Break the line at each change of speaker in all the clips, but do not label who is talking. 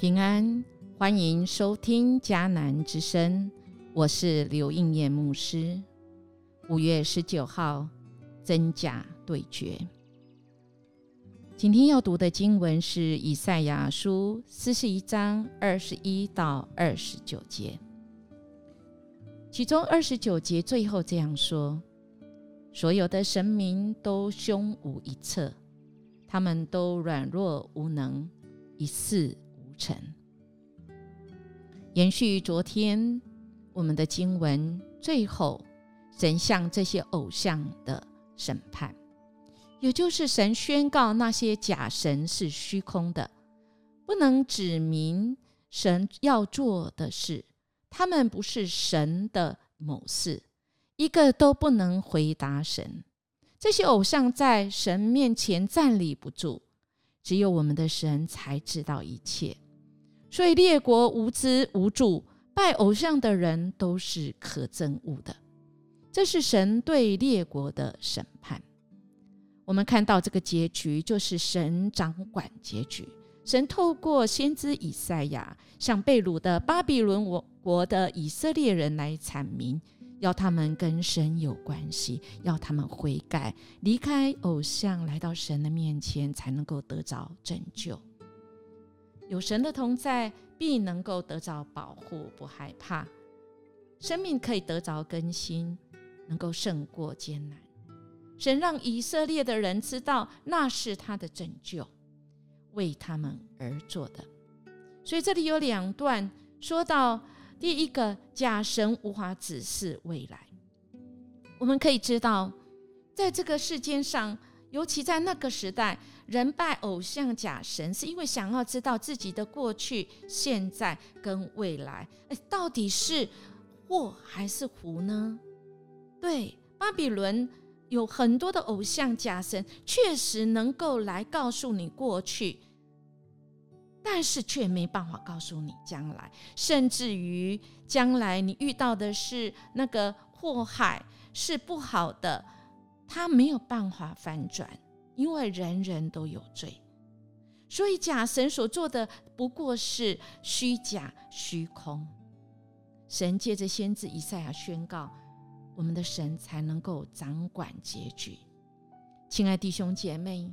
平安，欢迎收听迦南之声，我是刘应艳牧师。五月十九号，真假对决。今天要读的经文是以赛亚书四十一章二十一到二十九节，其中二十九节最后这样说：所有的神明都胸无一策，他们都软弱无能，一事。成，延续昨天我们的经文，最后神向这些偶像的审判，也就是神宣告那些假神是虚空的，不能指明神要做的事，他们不是神的某事，一个都不能回答神。这些偶像在神面前站立不住，只有我们的神才知道一切。所以列国无知无助，拜偶像的人都是可憎恶的。这是神对列国的审判。我们看到这个结局，就是神掌管结局。神透过先知以赛亚，向被掳的巴比伦国的以色列人来阐明，要他们跟神有关系，要他们悔改，离开偶像，来到神的面前，才能够得着拯救。有神的同在，必能够得着保护，不害怕，生命可以得着更新，能够胜过艰难。神让以色列的人知道，那是他的拯救，为他们而做的。所以这里有两段说到，第一个假神无法指示未来。我们可以知道，在这个世间上，尤其在那个时代。人拜偶像假神，是因为想要知道自己的过去、现在跟未来，哎，到底是祸还是福呢？对，巴比伦有很多的偶像假神，确实能够来告诉你过去，但是却没办法告诉你将来，甚至于将来你遇到的是那个祸害是不好的，他没有办法反转。因为人人都有罪，所以假神所做的不过是虚假虚空。神借着先知以赛亚宣告，我们的神才能够掌管结局。亲爱弟兄姐妹，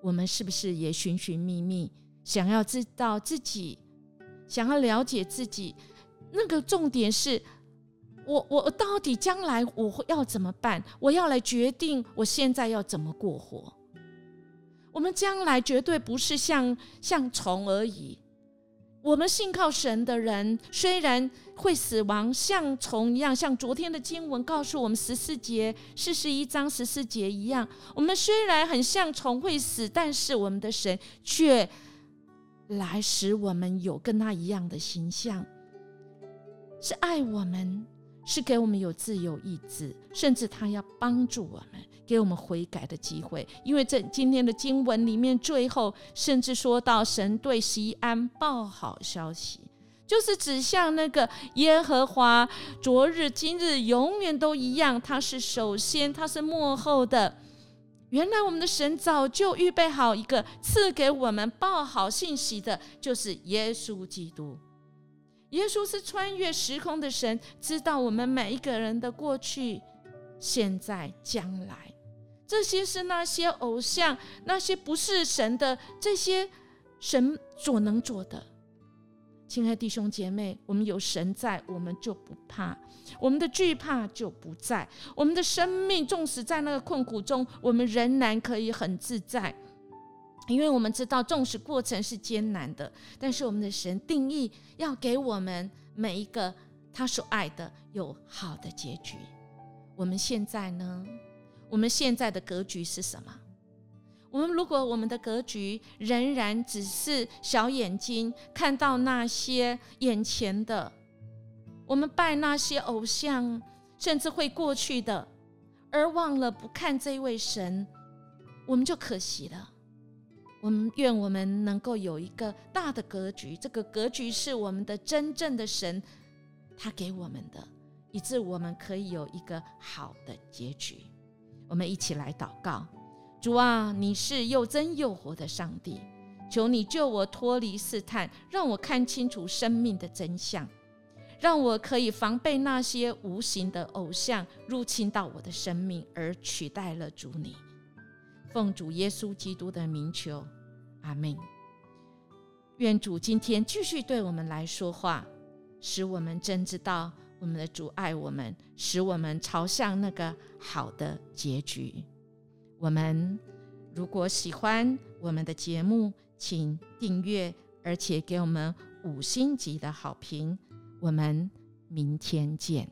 我们是不是也寻寻觅觅，想要知道自己，想要了解自己？那个重点是。我我到底将来我要怎么办？我要来决定我现在要怎么过活。我们将来绝对不是像像虫而已。我们信靠神的人，虽然会死亡，像虫一样，像昨天的经文告诉我们十四节四十一章十四节一样。我们虽然很像虫会死，但是我们的神却来使我们有跟他一样的形象，是爱我们。是给我们有自由意志，甚至他要帮助我们，给我们悔改的机会。因为这今天的经文里面，最后甚至说到神对西安报好消息，就是指向那个耶和华，昨日、今日、永远都一样。他是首先，他是幕后的。原来我们的神早就预备好一个赐给我们报好信息的，就是耶稣基督。耶稣是穿越时空的神，知道我们每一个人的过去、现在、将来。这些是那些偶像、那些不是神的这些神所能做的。亲爱弟兄姐妹，我们有神在，我们就不怕，我们的惧怕就不在。我们的生命纵使在那个困苦中，我们仍然可以很自在。因为我们知道，纵使过程是艰难的，但是我们的神定义要给我们每一个他所爱的有好的结局。我们现在呢？我们现在的格局是什么？我们如果我们的格局仍然只是小眼睛看到那些眼前的，我们拜那些偶像，甚至会过去的，而忘了不看这位神，我们就可惜了。我们愿我们能够有一个大的格局，这个格局是我们的真正的神，他给我们的，以致我们可以有一个好的结局。我们一起来祷告：主啊，你是又真又活的上帝，求你救我脱离试探，让我看清楚生命的真相，让我可以防备那些无形的偶像入侵到我的生命，而取代了主你。奉主耶稣基督的名求，阿门。愿主今天继续对我们来说话，使我们真知道我们的主爱我们，使我们朝向那个好的结局。我们如果喜欢我们的节目，请订阅，而且给我们五星级的好评。我们明天见。